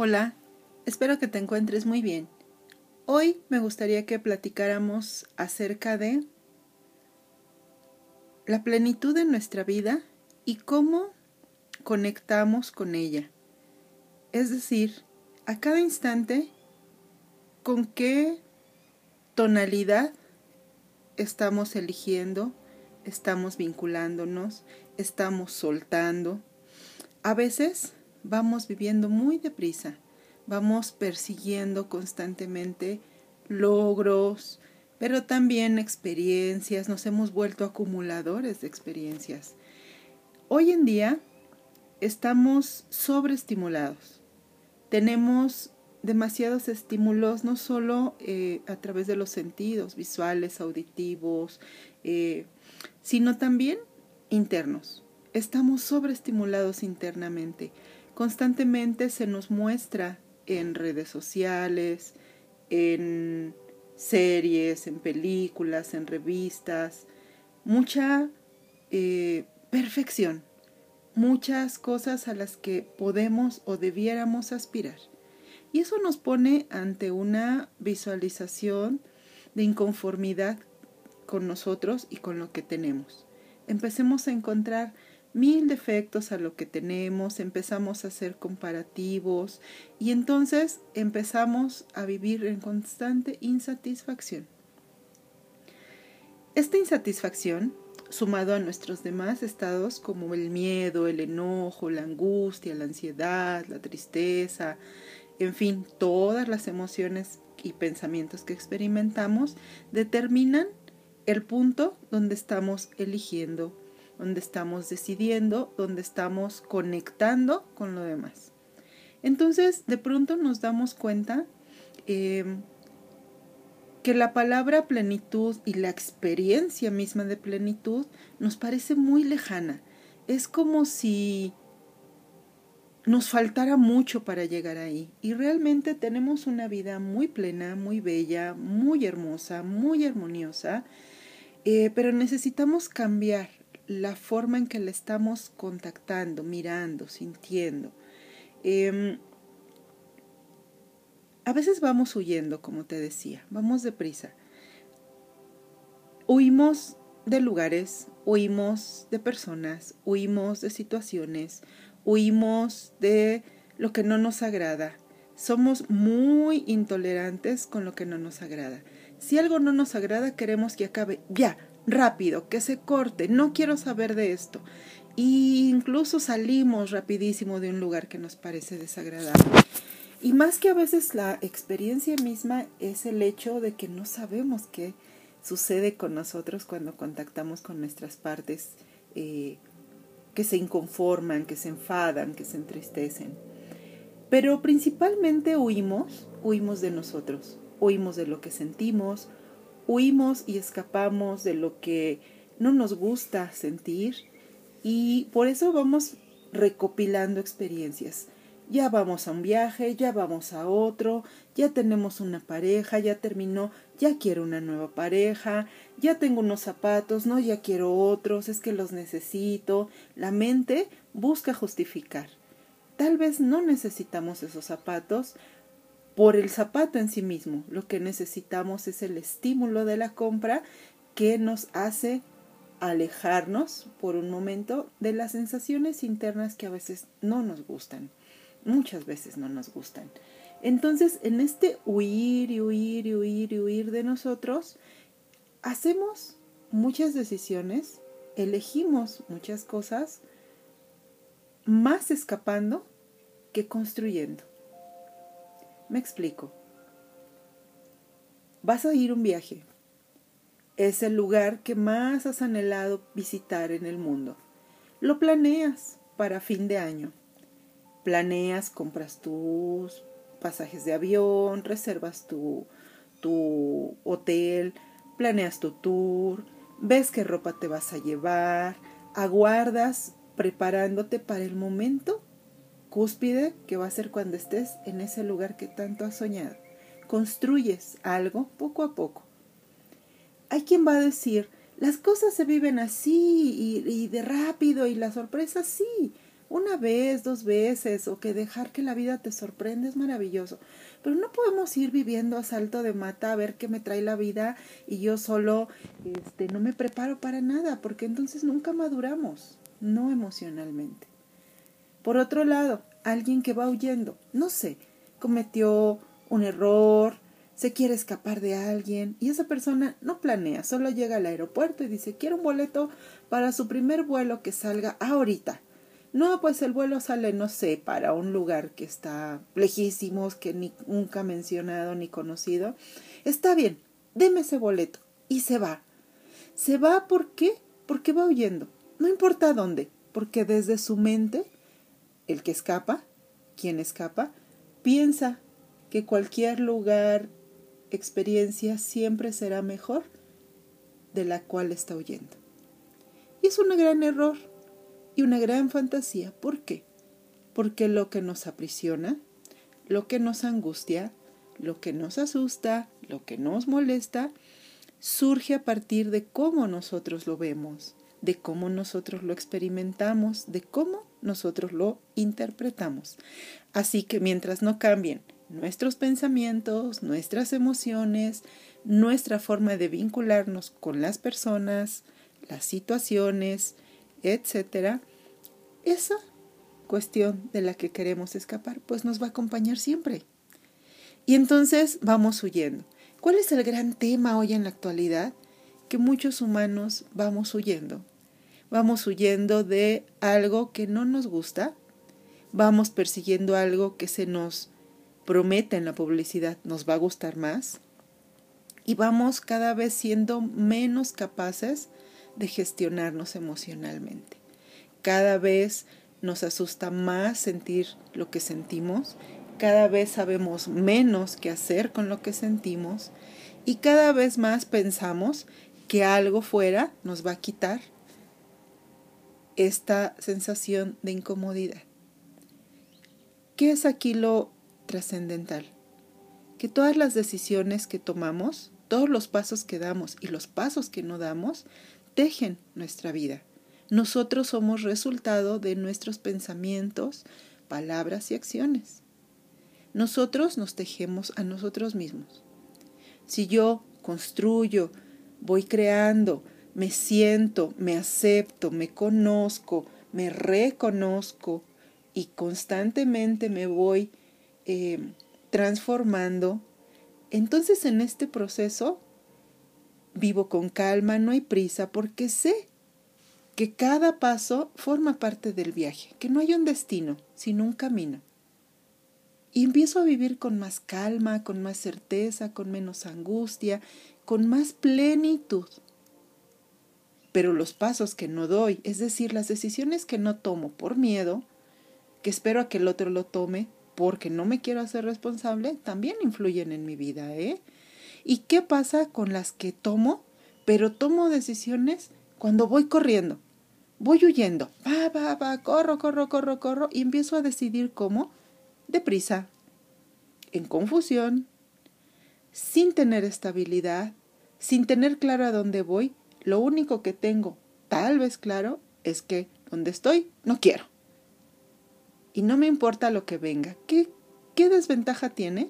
Hola, espero que te encuentres muy bien. Hoy me gustaría que platicáramos acerca de la plenitud de nuestra vida y cómo conectamos con ella. Es decir, a cada instante, con qué tonalidad estamos eligiendo, estamos vinculándonos, estamos soltando. A veces vamos viviendo muy deprisa, vamos persiguiendo constantemente logros, pero también experiencias, nos hemos vuelto acumuladores de experiencias. Hoy en día estamos sobreestimulados, tenemos demasiados estímulos, no solo eh, a través de los sentidos visuales, auditivos, eh, sino también internos. Estamos sobreestimulados internamente constantemente se nos muestra en redes sociales, en series, en películas, en revistas, mucha eh, perfección, muchas cosas a las que podemos o debiéramos aspirar. Y eso nos pone ante una visualización de inconformidad con nosotros y con lo que tenemos. Empecemos a encontrar mil defectos a lo que tenemos, empezamos a hacer comparativos y entonces empezamos a vivir en constante insatisfacción. Esta insatisfacción, sumado a nuestros demás estados como el miedo, el enojo, la angustia, la ansiedad, la tristeza, en fin, todas las emociones y pensamientos que experimentamos, determinan el punto donde estamos eligiendo donde estamos decidiendo, donde estamos conectando con lo demás. Entonces, de pronto nos damos cuenta em, que la palabra plenitud y la experiencia misma de plenitud nos parece muy lejana. Es como si nos faltara mucho para llegar ahí. Y realmente tenemos una vida muy plena, muy bella, muy hermosa, muy armoniosa, eh, pero necesitamos cambiar la forma en que la estamos contactando, mirando, sintiendo. Em, a veces vamos huyendo, como te decía, vamos deprisa. Huimos de lugares, huimos de personas, huimos de situaciones, huimos de lo que no nos agrada. Somos muy intolerantes con lo que no nos agrada. Si algo no nos agrada, queremos que acabe ya, rápido, que se corte, no quiero saber de esto. Y incluso salimos rapidísimo de un lugar que nos parece desagradable. Y más que a veces la experiencia misma es el hecho de que no sabemos qué sucede con nosotros cuando contactamos con nuestras partes eh, que se inconforman, que se enfadan, que se entristecen. Pero principalmente huimos, huimos de nosotros, huimos de lo que sentimos, huimos y escapamos de lo que no nos gusta sentir y por eso vamos recopilando experiencias. Ya vamos a un viaje, ya vamos a otro, ya tenemos una pareja, ya terminó, ya quiero una nueva pareja, ya tengo unos zapatos, no, ya quiero otros, es que los necesito. La mente busca justificar. Tal vez no necesitamos esos zapatos, por el zapato en sí mismo. Lo que necesitamos es el estímulo de la compra que nos hace alejarnos por un momento de las sensaciones internas que a veces no nos gustan. Muchas veces no nos gustan. Entonces, en este huir y huir y huir y huir de nosotros, hacemos muchas decisiones, elegimos muchas cosas, más escapando que construyendo. Me explico. Vas a ir un viaje. Es el lugar que más has anhelado visitar en el mundo. Lo planeas para fin de año. Planeas, compras tus pasajes de avión, reservas tu, tu hotel, planeas tu tour, ves qué ropa te vas a llevar, aguardas preparándote para el momento cúspide que va a ser cuando estés en ese lugar que tanto has soñado. Construyes algo poco a poco. Hay quien va a decir, las cosas se viven así y, de rápido y la sorpresa sí. una vez, dos veces, o que dejar que la vida te sorprenda es maravilloso. Pero no podemos ir viviendo a salto de mata a ver qué me trae la vida y yo solo este, no me preparo para nada, porque entonces nunca maduramos, no emocionalmente. Por otro lado, alguien que va huyendo, no sé, cometió un error, se quiere escapar de alguien y esa persona no planea, solo llega al aeropuerto y dice quiero un boleto para su primer vuelo que salga ahorita. No, pues el vuelo sale, no sé, para un lugar que está lejísimos, que ni, nunca mencionado ni conocido. Está bien, deme ese boleto. Y se va. ¿Se va por qué? Porque va huyendo. No importa dónde, porque desde su mente, el que escapa, quien escapa, piensa que cualquier lugar, experiencia siempre será mejor de la cual está huyendo. Y es un gran error y una gran fantasía. ¿Por qué? Porque lo que nos aprisiona, lo que nos angustia, lo que nos asusta, lo que nos molesta, surge a partir de cómo nosotros lo vemos, de cómo nosotros lo experimentamos, de cómo nosotros lo interpretamos. Así que mientras no cambien nuestros pensamientos, nuestras emociones, nuestra forma de vincularnos con las personas, las situaciones, etcétera, esa cuestión de la que queremos escapar, pues nos va a acompañar siempre. Y entonces vamos huyendo. ¿Cuál es el gran tema hoy en la actualidad? Que muchos humanos vamos huyendo. Vamos huyendo de algo que no nos gusta, vamos persiguiendo algo que se nos promete en la publicidad nos va a gustar más y vamos cada vez siendo menos capaces de gestionarnos emocionalmente. Cada vez nos asusta más sentir lo que sentimos, cada vez sabemos menos qué hacer con lo que sentimos y cada vez más pensamos que algo fuera nos va a quitar esta sensación de incomodidad. ¿Qué es aquí lo trascendental, que todas las decisiones que tomamos, todos los pasos que damos y los pasos que no damos, tejen nuestra vida. Nosotros somos resultado de nuestros pensamientos, palabras y acciones. Nosotros nos tejemos a nosotros mismos. Si yo construyo, voy creando, me siento, me acepto, me conozco, me reconozco y constantemente me voy eh, transformando. Entonces en este proceso vivo con calma, no hay prisa, porque sé que cada paso forma parte del viaje, que no hay un destino, sino un camino. Y empiezo a vivir con más calma, con más certeza, con menos angustia, con más plenitud. Pero los pasos que no doy, es decir, las decisiones que no tomo por miedo, que espero a que el otro lo tome, porque no me quiero hacer responsable, también influyen en mi vida, ¿eh? ¿Y qué pasa con las que tomo? Pero tomo decisiones cuando voy corriendo, voy huyendo, va, va, va, corro, corro, corro, corro, y empiezo a decidir cómo, deprisa, en confusión, sin tener estabilidad, sin tener claro a dónde voy, lo único que tengo tal vez claro es que donde estoy no quiero y no me importa lo que venga. ¿Qué, ¿Qué desventaja tiene?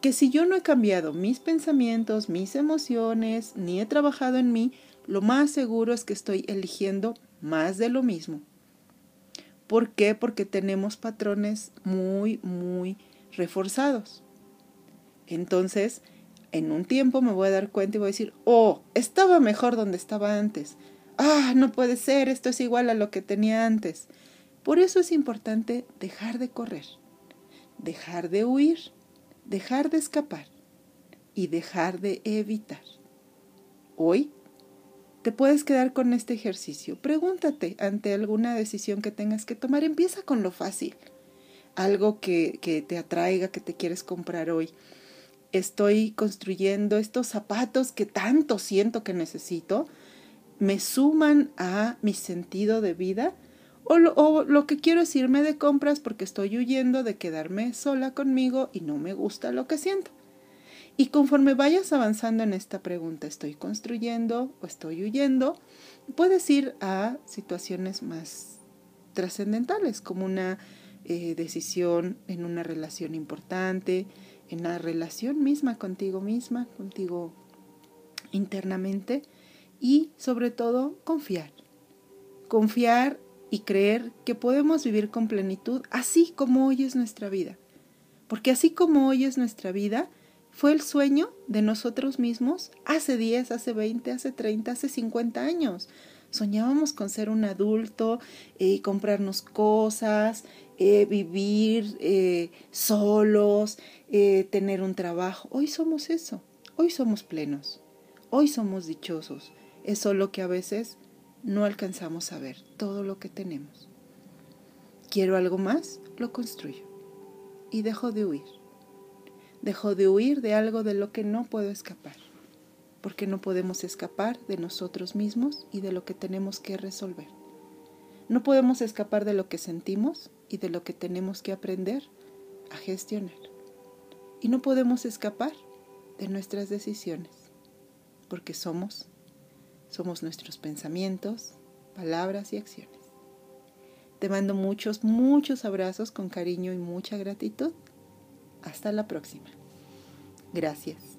Que si yo no he cambiado mis pensamientos, mis emociones, ni he trabajado en mí, lo más seguro es que estoy eligiendo más de lo mismo. ¿Por qué? Porque tenemos patrones muy, muy reforzados. Entonces, en un tiempo me voy a dar cuenta y voy a decir, oh, estaba mejor donde estaba antes. Ah, no puede ser, esto es igual a lo que tenía antes. Por eso es importante dejar de correr, dejar de huir, dejar de escapar y dejar de evitar. Hoy te puedes quedar con este ejercicio. Pregúntate ante alguna decisión que tengas que tomar. Empieza con lo fácil. Algo que, que te atraiga, que te quieres comprar hoy. Estoy construyendo estos zapatos que tanto siento que necesito. Me suman a mi sentido de vida o lo, que quiero es irme de compras porque estoy huyendo de quedarme sola conmigo y no me gusta lo que siento. Y conforme vayas avanzando en esta pregunta, ¿estoy construyendo o estoy huyendo? Puedes ir a situaciones más trascendentales, como una eh, decisión en una relación importante, en la relación misma contigo misma, contigo internamente y sobre todo confiar. Confiar y creer que podemos vivir con plenitud así como hoy es nuestra vida. Porque así como hoy es nuestra vida, fue el sueño de nosotros mismos hace 10, hace 20, hace 30, hace 50 años. Soñábamos con ser un adulto, eh, comprarnos cosas, eh, vivir eh, solos, tener un trabajo. Hoy somos eso, hoy somos plenos, hoy somos dichosos. Es solo que a veces no alcanzamos a ver todo lo que tenemos. Quiero algo más, lo construyo y dejo de huir. Dejo de huir de algo de lo que no puedo escapar, porque no podemos escapar de nosotros mismos y de lo que tenemos que resolver. No podemos escapar de lo que sentimos y de lo que tenemos que aprender a gestionar. Y no podemos escapar de nuestras decisiones, porque somos somos nuestros pensamientos, palabras y acciones. Te mando muchos, muchos abrazos con cariño y mucha gratitud. Hasta la próxima. Gracias.